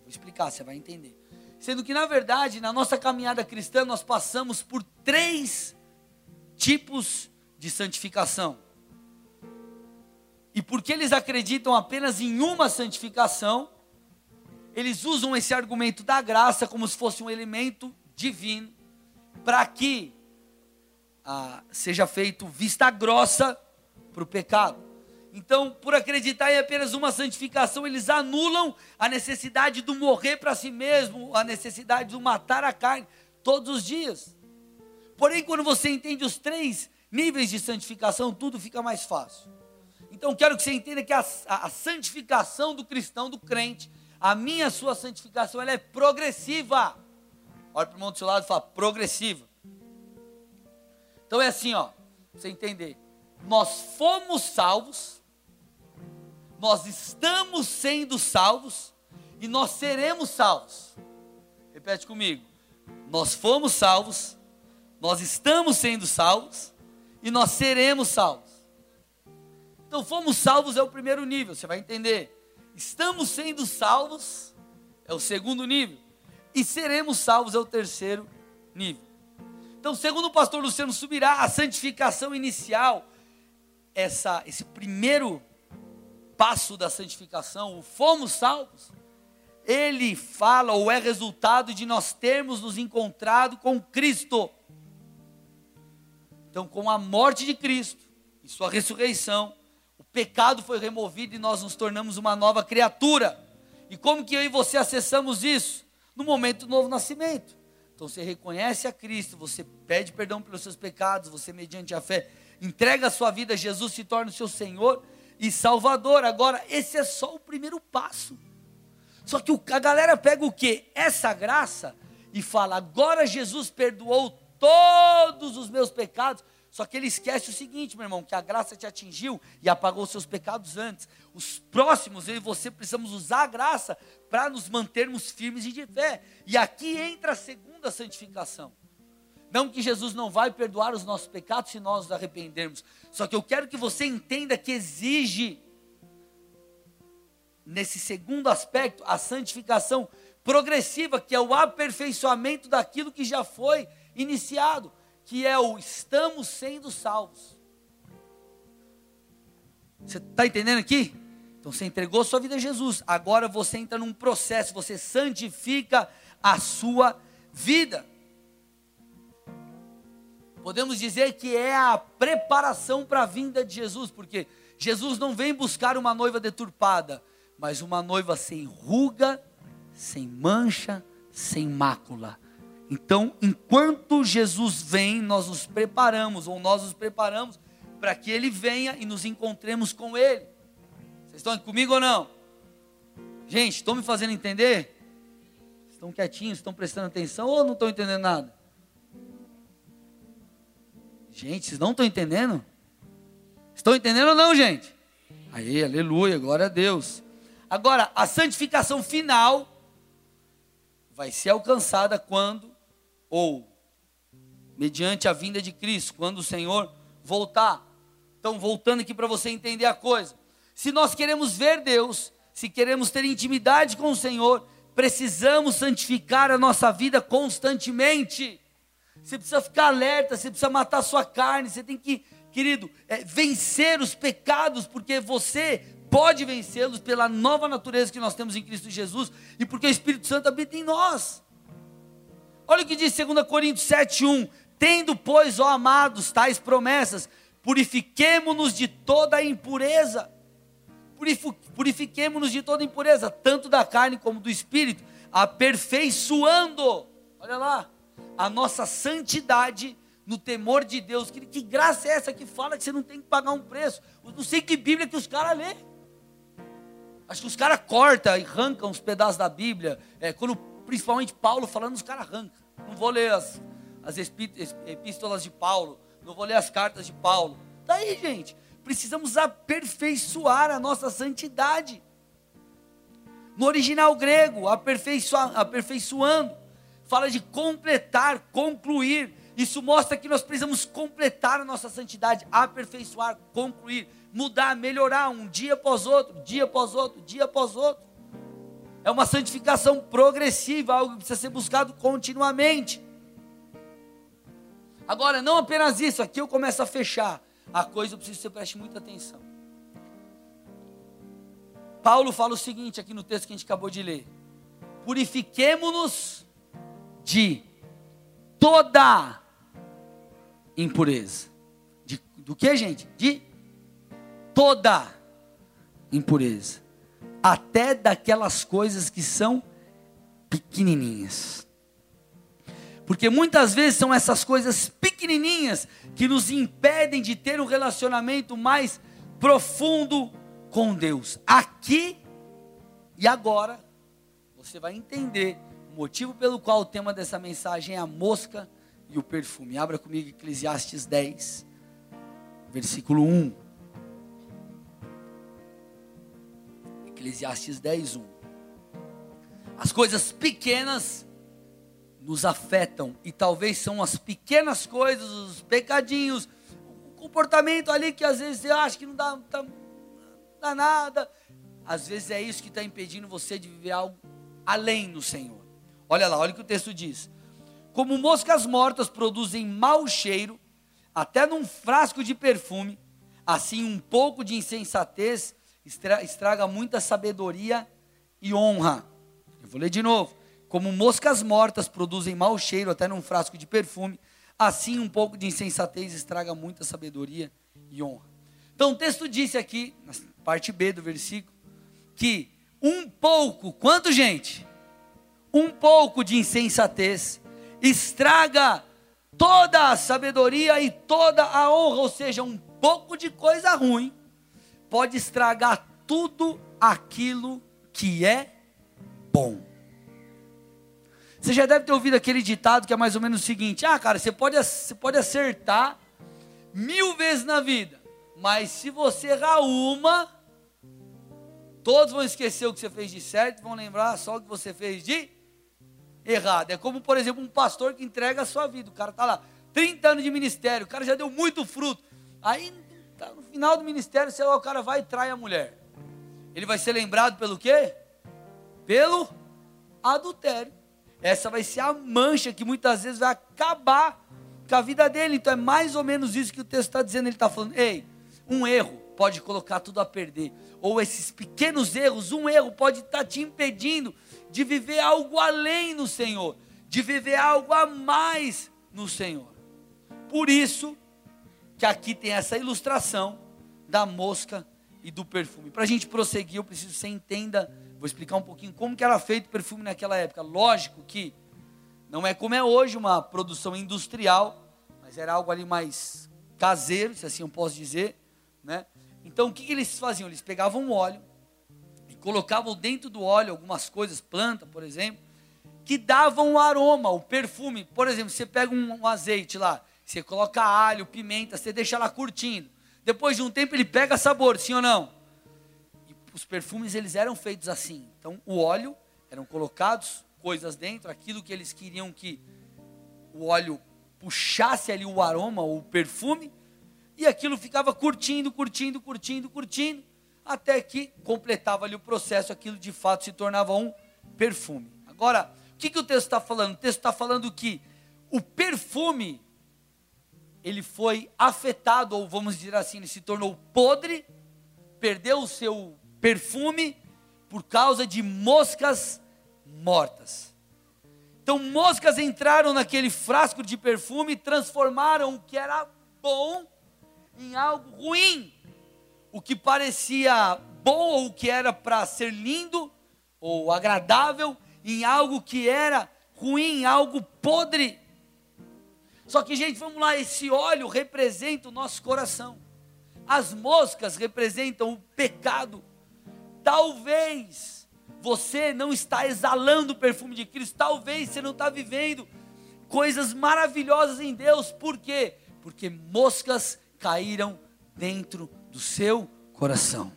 Vou explicar, você vai entender. Sendo que, na verdade, na nossa caminhada cristã, nós passamos por três tipos de santificação. E porque eles acreditam apenas em uma santificação, eles usam esse argumento da graça como se fosse um elemento divino, para que ah, seja feito vista grossa para o pecado. Então, por acreditar em apenas uma santificação, eles anulam a necessidade do morrer para si mesmo, a necessidade do matar a carne todos os dias. Porém, quando você entende os três níveis de santificação, tudo fica mais fácil. Então, quero que você entenda que a, a, a santificação do cristão, do crente, a minha, sua santificação, ela é progressiva. Olha para o irmão do seu lado e fala, progressiva. Então é assim, ó, você entender. Nós fomos salvos, nós estamos sendo salvos e nós seremos salvos. Repete comigo. Nós fomos salvos, nós estamos sendo salvos e nós seremos salvos. Então, fomos salvos é o primeiro nível, você vai entender. Estamos sendo salvos é o segundo nível. E seremos salvos é o terceiro nível. Então, segundo o pastor Luciano Subirá, a santificação inicial, essa, esse primeiro passo da santificação, o fomos salvos, ele fala ou é resultado de nós termos nos encontrado com Cristo. Então, com a morte de Cristo e sua ressurreição, pecado foi removido e nós nos tornamos uma nova criatura. E como que eu e você acessamos isso? No momento do novo nascimento. Então você reconhece a Cristo, você pede perdão pelos seus pecados, você mediante a fé entrega a sua vida a Jesus, se torna o seu Senhor e Salvador. Agora, esse é só o primeiro passo. Só que a galera pega o que? Essa graça e fala: agora Jesus perdoou todos os meus pecados. Só que ele esquece o seguinte, meu irmão, que a graça te atingiu e apagou os seus pecados antes. Os próximos, eu e você precisamos usar a graça para nos mantermos firmes e de fé. E aqui entra a segunda santificação. Não que Jesus não vai perdoar os nossos pecados se nós nos arrependermos. Só que eu quero que você entenda que exige, nesse segundo aspecto, a santificação progressiva, que é o aperfeiçoamento daquilo que já foi iniciado, que é o estamos sendo salvos. Você está entendendo aqui? Então você entregou sua vida a Jesus. Agora você entra num processo, você santifica a sua vida podemos dizer que é a preparação para a vinda de Jesus, porque Jesus não vem buscar uma noiva deturpada, mas uma noiva sem ruga, sem mancha, sem mácula. Então, enquanto Jesus vem, nós nos preparamos, ou nós nos preparamos para que ele venha e nos encontremos com ele. Vocês estão comigo ou não? Gente, estão me fazendo entender? Estão quietinhos, estão prestando atenção ou não estão entendendo nada? Gente, vocês não estão entendendo? Estão entendendo ou não, gente? Aí, aleluia, glória a Deus. Agora, a santificação final vai ser alcançada quando, ou mediante a vinda de Cristo, quando o Senhor voltar. Então, voltando aqui para você entender a coisa. Se nós queremos ver Deus, se queremos ter intimidade com o Senhor, precisamos santificar a nossa vida constantemente. Você precisa ficar alerta, você precisa matar a sua carne, você tem que, querido, é, vencer os pecados, porque você pode vencê-los pela nova natureza que nós temos em Cristo Jesus e porque o Espírito Santo habita em nós. Olha o que diz 2 Coríntios 7,1: Tendo, pois, ó amados, tais promessas, purifiquemo-nos de toda impureza, purifiquemo-nos de toda impureza, tanto da carne como do espírito, aperfeiçoando, olha lá, a nossa santidade no temor de Deus. Que, que graça é essa que fala que você não tem que pagar um preço? Eu não sei que Bíblia que os caras lêem. Acho que os caras cortam e arrancam os pedaços da Bíblia. É, quando principalmente Paulo falando, os caras arrancam. Não vou ler as, as epístolas de Paulo, não vou ler as cartas de Paulo. Daí, gente, precisamos aperfeiçoar a nossa santidade. No original grego, aperfeiçoando, fala de completar, concluir. Isso mostra que nós precisamos completar a nossa santidade, aperfeiçoar, concluir, mudar, melhorar um dia após outro, dia após outro, dia após outro. É uma santificação progressiva, algo que precisa ser buscado continuamente. Agora, não apenas isso, aqui eu começo a fechar a coisa, eu preciso que você preste muita atenção. Paulo fala o seguinte aqui no texto que a gente acabou de ler: purifiquemo-nos de toda impureza. De, do que, gente? De toda impureza. Até daquelas coisas que são pequenininhas. Porque muitas vezes são essas coisas pequenininhas que nos impedem de ter um relacionamento mais profundo com Deus. Aqui e agora, você vai entender o motivo pelo qual o tema dessa mensagem é a mosca e o perfume. Abra comigo Eclesiastes 10, versículo 1. Eclesiastes 10, 1. As coisas pequenas nos afetam e talvez são as pequenas coisas, os pecadinhos, o comportamento ali que às vezes você acha que não dá, tá, não dá nada, às vezes é isso que está impedindo você de viver algo além no Senhor. Olha lá, olha o que o texto diz. Como moscas mortas produzem mau cheiro, até num frasco de perfume, assim um pouco de insensatez estraga muita sabedoria e honra. Eu vou ler de novo. Como moscas mortas produzem mau cheiro até num frasco de perfume, assim um pouco de insensatez estraga muita sabedoria e honra. Então o texto disse aqui, na parte B do versículo, que um pouco, quanto gente? Um pouco de insensatez estraga toda a sabedoria e toda a honra, ou seja, um pouco de coisa ruim pode estragar tudo aquilo que é bom. Você já deve ter ouvido aquele ditado que é mais ou menos o seguinte: ah, cara, você pode, você pode acertar mil vezes na vida, mas se você errar uma, todos vão esquecer o que você fez de certo, vão lembrar só o que você fez de errado. É como, por exemplo, um pastor que entrega a sua vida. O cara está lá, 30 anos de ministério, o cara já deu muito fruto. Aí, tá no final do ministério, sei lá, o cara vai e trai a mulher. Ele vai ser lembrado pelo quê? Pelo adultério. Essa vai ser a mancha que muitas vezes vai acabar com a vida dele. Então é mais ou menos isso que o texto está dizendo. Ele está falando: ei, um erro pode colocar tudo a perder. Ou esses pequenos erros, um erro pode estar tá te impedindo de viver algo além no Senhor, de viver algo a mais no Senhor. Por isso que aqui tem essa ilustração da mosca e do perfume. Para a gente prosseguir, eu preciso que você entenda Vou explicar um pouquinho como que era feito o perfume naquela época. Lógico que não é como é hoje uma produção industrial, mas era algo ali mais caseiro, se assim eu posso dizer, né? Então o que, que eles faziam? Eles pegavam óleo e colocavam dentro do óleo algumas coisas, planta, por exemplo, que davam o aroma, o perfume. Por exemplo, você pega um, um azeite lá, você coloca alho, pimenta, você deixa lá curtindo. Depois de um tempo ele pega sabor, sim ou não? os perfumes eles eram feitos assim. Então, o óleo eram colocados coisas dentro, aquilo que eles queriam que o óleo puxasse ali o aroma o perfume, e aquilo ficava curtindo, curtindo, curtindo, curtindo, até que completava ali o processo, aquilo de fato se tornava um perfume. Agora, o que, que o texto está falando? O texto está falando que o perfume ele foi afetado, ou vamos dizer assim, ele se tornou podre, perdeu o seu perfume por causa de moscas mortas. Então, moscas entraram naquele frasco de perfume e transformaram o que era bom em algo ruim. O que parecia bom ou o que era para ser lindo ou agradável, em algo que era ruim, algo podre. Só que, gente, vamos lá, esse óleo representa o nosso coração. As moscas representam o pecado. Talvez você não está exalando o perfume de Cristo, talvez você não está vivendo coisas maravilhosas em Deus. Por quê? Porque moscas caíram dentro do seu coração.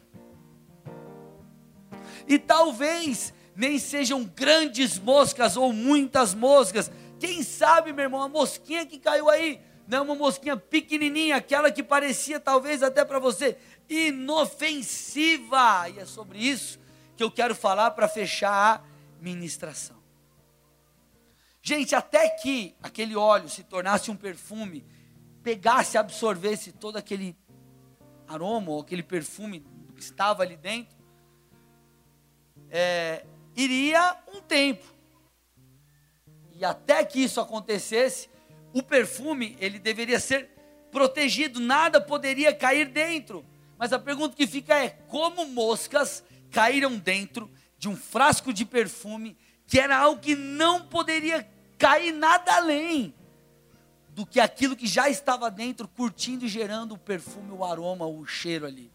E talvez nem sejam grandes moscas ou muitas moscas. Quem sabe, meu irmão, a mosquinha que caiu aí, não é uma mosquinha pequenininha, aquela que parecia talvez até para você inofensiva. E é sobre isso que eu quero falar para fechar a ministração. Gente, até que aquele óleo se tornasse um perfume, pegasse, absorvesse todo aquele aroma ou aquele perfume que estava ali dentro, é, iria um tempo. E até que isso acontecesse, o perfume ele deveria ser protegido, nada poderia cair dentro. Mas a pergunta que fica é: como moscas caíram dentro de um frasco de perfume que era algo que não poderia cair nada além do que aquilo que já estava dentro, curtindo e gerando o perfume, o aroma, o cheiro ali.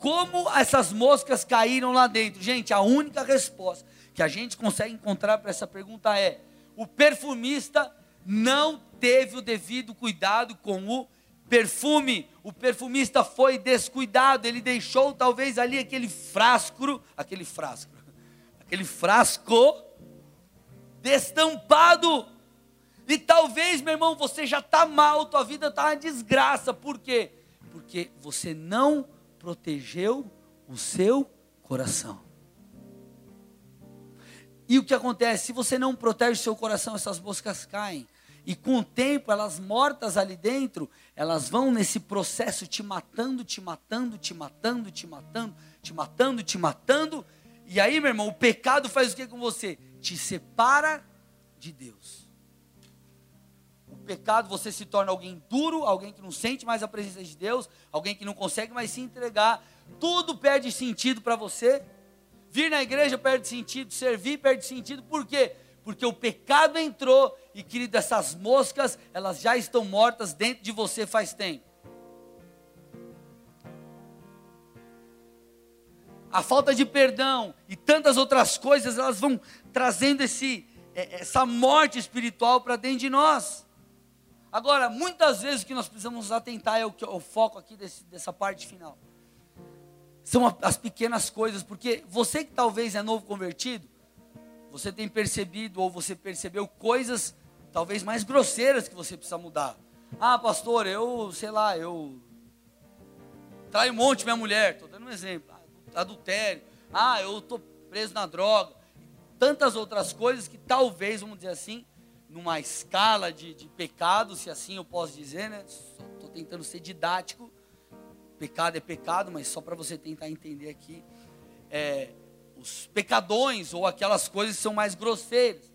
Como essas moscas caíram lá dentro? Gente, a única resposta que a gente consegue encontrar para essa pergunta é: o perfumista não teve o devido cuidado com o perfume. O perfumista foi descuidado, ele deixou talvez ali aquele frasco, aquele frasco, aquele frasco destampado. E talvez, meu irmão, você já está mal, tua vida está uma desgraça. Por quê? Porque você não protegeu o seu coração. E o que acontece? Se você não protege seu coração, essas moscas caem. E com o tempo, elas mortas ali dentro, elas vão nesse processo te matando, te matando, te matando, te matando, te matando, te matando. E aí, meu irmão, o pecado faz o que com você? Te separa de Deus. O pecado, você se torna alguém duro, alguém que não sente mais a presença de Deus, alguém que não consegue mais se entregar. Tudo perde sentido para você. Vir na igreja perde sentido, servir perde sentido. Por quê? Porque o pecado entrou e, querido, essas moscas, elas já estão mortas dentro de você faz tempo. A falta de perdão e tantas outras coisas, elas vão trazendo esse, é, essa morte espiritual para dentro de nós. Agora, muitas vezes o que nós precisamos atentar é o, que, o foco aqui desse, dessa parte final. São as pequenas coisas, porque você que talvez é novo convertido, você tem percebido ou você percebeu coisas talvez mais grosseiras que você precisa mudar. Ah, pastor, eu, sei lá, eu traio um monte minha mulher, estou dando um exemplo. Adultério. Ah, eu estou preso na droga. Tantas outras coisas que talvez, vamos dizer assim, numa escala de, de pecado, se assim eu posso dizer, né? Estou tentando ser didático. Pecado é pecado, mas só para você tentar entender aqui. É, os pecadões ou aquelas coisas são mais grosseiras.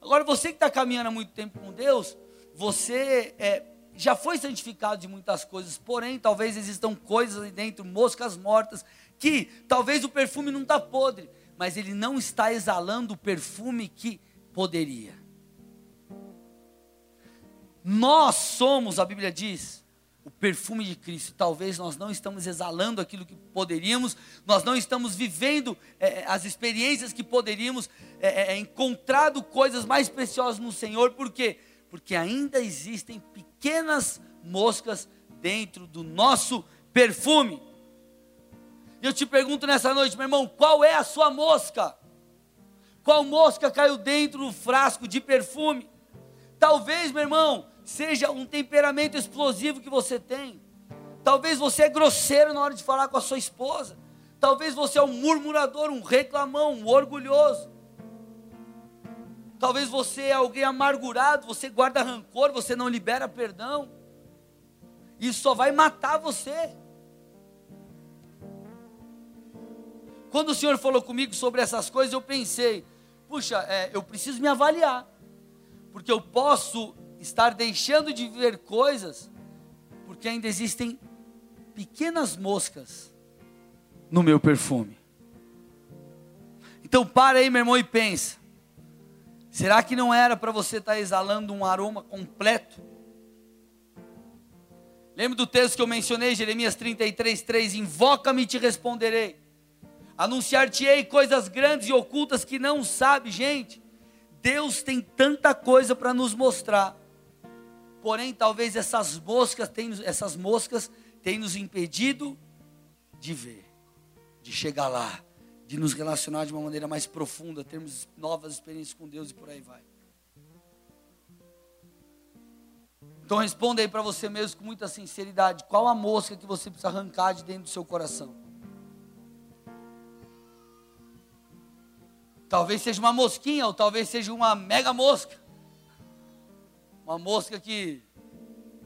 Agora, você que está caminhando há muito tempo com Deus, você é, já foi santificado de muitas coisas, porém, talvez existam coisas ali dentro, moscas mortas, que talvez o perfume não está podre, mas ele não está exalando o perfume que poderia. Nós somos, a Bíblia diz, o perfume de Cristo. Talvez nós não estamos exalando aquilo que poderíamos, nós não estamos vivendo é, é as experiências que poderíamos, é, é, é, encontrado coisas mais preciosas no Senhor, por quê? Porque ainda existem pequenas moscas dentro do nosso perfume. E eu te pergunto nessa noite, meu irmão, qual é a sua mosca? Qual mosca caiu dentro do frasco de perfume? Talvez, meu irmão, seja um temperamento explosivo que você tem. Talvez você é grosseiro na hora de falar com a sua esposa. Talvez você é um murmurador, um reclamão, um orgulhoso. Talvez você é alguém amargurado, você guarda rancor, você não libera perdão. Isso só vai matar você. Quando o Senhor falou comigo sobre essas coisas, eu pensei: puxa, é, eu preciso me avaliar, porque eu posso estar deixando de ver coisas, porque ainda existem pequenas moscas no meu perfume. Então para aí, meu irmão, e pensa. Será que não era para você estar exalando um aroma completo? Lembra do texto que eu mencionei, Jeremias 33, 3? Invoca-me e te responderei. Anunciar-te-ei coisas grandes e ocultas que não sabe, gente. Deus tem tanta coisa para nos mostrar. Porém, talvez essas moscas, tenham, essas moscas tenham nos impedido de ver, de chegar lá, de nos relacionar de uma maneira mais profunda, termos novas experiências com Deus e por aí vai. Então responda aí para você mesmo com muita sinceridade, qual a mosca que você precisa arrancar de dentro do seu coração? Talvez seja uma mosquinha, ou talvez seja uma mega mosca. Uma mosca que.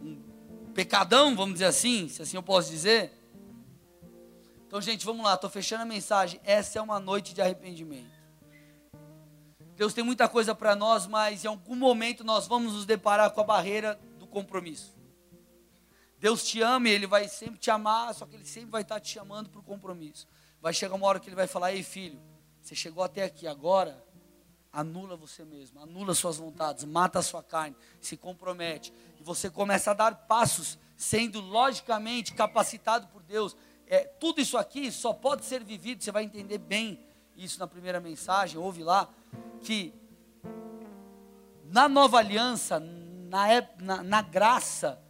Um pecadão, vamos dizer assim, se assim eu posso dizer. Então, gente, vamos lá, estou fechando a mensagem. Essa é uma noite de arrependimento. Deus tem muita coisa para nós, mas em algum momento nós vamos nos deparar com a barreira do compromisso. Deus te ama e Ele vai sempre te amar, só que Ele sempre vai estar te chamando para o compromisso. Vai chegar uma hora que Ele vai falar: Ei, filho, você chegou até aqui agora, anula você mesmo, anula suas vontades, mata a sua carne, se compromete. E você começa a dar passos, sendo logicamente capacitado por Deus. É, tudo isso aqui só pode ser vivido, você vai entender bem isso na primeira mensagem, ouve lá, que na nova aliança, na, na, na graça,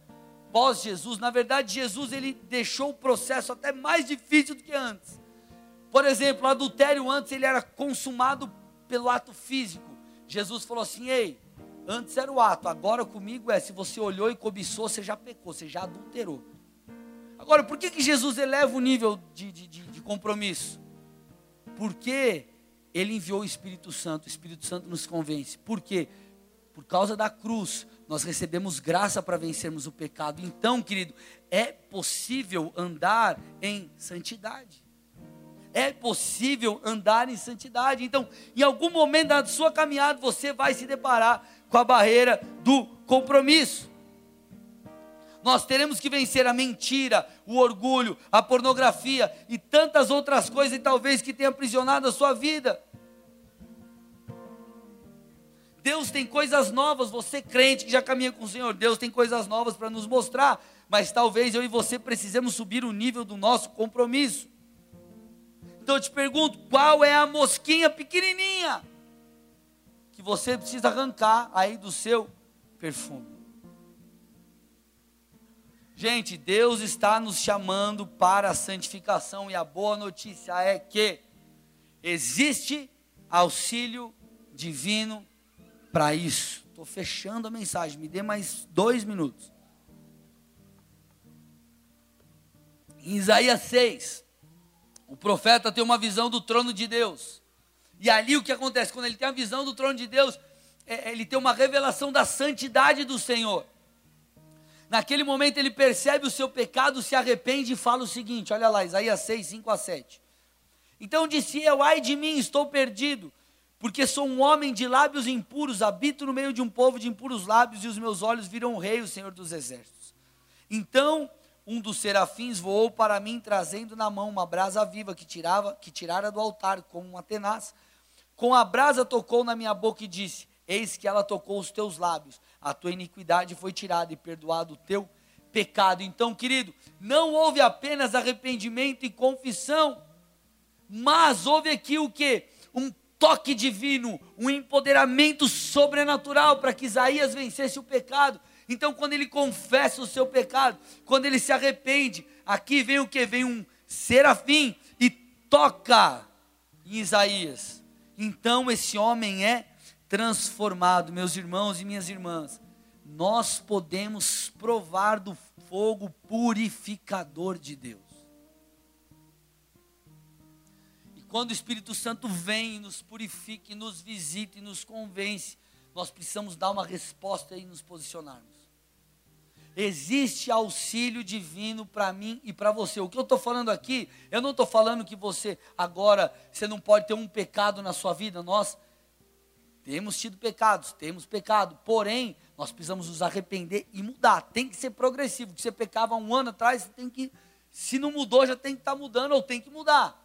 pós Jesus, na verdade Jesus ele deixou o processo até mais difícil do que antes. Por exemplo, o adultério antes ele era consumado pelo ato físico. Jesus falou assim: ei, antes era o ato, agora comigo é, se você olhou e cobiçou, você já pecou, você já adulterou. Agora, por que, que Jesus eleva o nível de, de, de, de compromisso? Porque ele enviou o Espírito Santo, o Espírito Santo nos convence. Por quê? Por causa da cruz, nós recebemos graça para vencermos o pecado. Então, querido, é possível andar em santidade. É possível andar em santidade. Então, em algum momento da sua caminhada, você vai se deparar com a barreira do compromisso. Nós teremos que vencer a mentira, o orgulho, a pornografia e tantas outras coisas, e talvez que tenha aprisionado a sua vida. Deus tem coisas novas, você crente que já caminha com o Senhor, Deus tem coisas novas para nos mostrar, mas talvez eu e você precisemos subir o nível do nosso compromisso. Então eu te pergunto: qual é a mosquinha pequenininha que você precisa arrancar aí do seu perfume? Gente, Deus está nos chamando para a santificação e a boa notícia é que existe auxílio divino para isso. Estou fechando a mensagem, me dê mais dois minutos. Em Isaías 6, o profeta tem uma visão do trono de Deus. E ali o que acontece? Quando ele tem a visão do trono de Deus, é, ele tem uma revelação da santidade do Senhor. Naquele momento ele percebe o seu pecado, se arrepende e fala o seguinte: olha lá, Isaías 6, 5 a 7. Então disse eu: Ai de mim, estou perdido, porque sou um homem de lábios impuros, habito no meio de um povo de impuros lábios, e os meus olhos viram o rei, o Senhor dos exércitos. Então um dos serafins voou para mim, trazendo na mão uma brasa viva que tirava, que tirara do altar como uma tenaz. Com a brasa tocou na minha boca e disse: Eis que ela tocou os teus lábios. A tua iniquidade foi tirada e perdoado o teu pecado. Então, querido, não houve apenas arrependimento e confissão, mas houve aqui o que? Um toque divino, um empoderamento sobrenatural para que Isaías vencesse o pecado. Então, quando ele confessa o seu pecado, quando ele se arrepende, aqui vem o que? Vem um serafim e toca em Isaías. Então, esse homem é transformado, meus irmãos e minhas irmãs. Nós podemos provar do fogo purificador de Deus. E quando o Espírito Santo vem e nos purifica, e nos visita e nos convence, nós precisamos dar uma resposta e nos posicionarmos. Existe auxílio divino para mim e para você. O que eu estou falando aqui, eu não estou falando que você agora, você não pode ter um pecado na sua vida. Nós temos tido pecados, temos pecado, porém, nós precisamos nos arrepender e mudar. Tem que ser progressivo. Que você pecava um ano atrás, você tem que, se não mudou, já tem que estar tá mudando ou tem que mudar.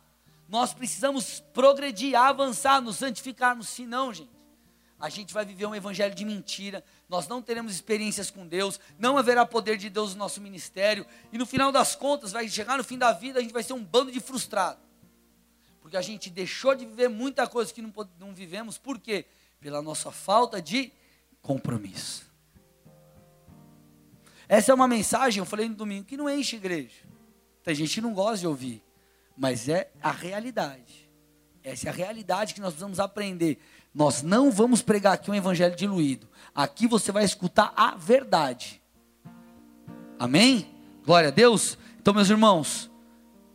Nós precisamos progredir, avançar, nos santificarmos. Se não, gente, a gente vai viver um evangelho de mentira, nós não teremos experiências com Deus, não haverá poder de Deus no nosso ministério, e no final das contas, vai chegar no fim da vida, a gente vai ser um bando de frustrado. Porque a gente deixou de viver muita coisa que não, não vivemos, por quê? Pela nossa falta de compromisso. Essa é uma mensagem, eu falei no domingo, que não enche igreja. Tem gente que não gosta de ouvir, mas é a realidade. Essa é a realidade que nós precisamos aprender. Nós não vamos pregar aqui um evangelho diluído. Aqui você vai escutar a verdade. Amém? Glória a Deus. Então, meus irmãos,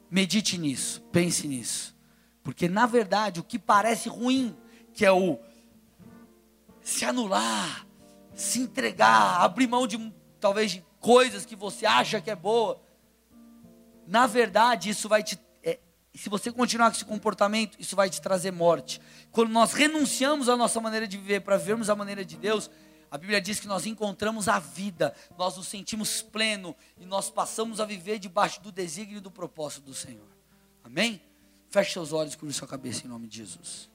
medite nisso, pense nisso. Porque na verdade, o que parece ruim, que é o se anular, se entregar, abrir mão de talvez de coisas que você acha que é boa, na verdade, isso vai te se você continuar com esse comportamento, isso vai te trazer morte. Quando nós renunciamos à nossa maneira de viver para vivermos a maneira de Deus, a Bíblia diz que nós encontramos a vida, nós nos sentimos pleno e nós passamos a viver debaixo do desígnio e do propósito do Senhor. Amém? Feche seus olhos cubra sua cabeça em nome de Jesus.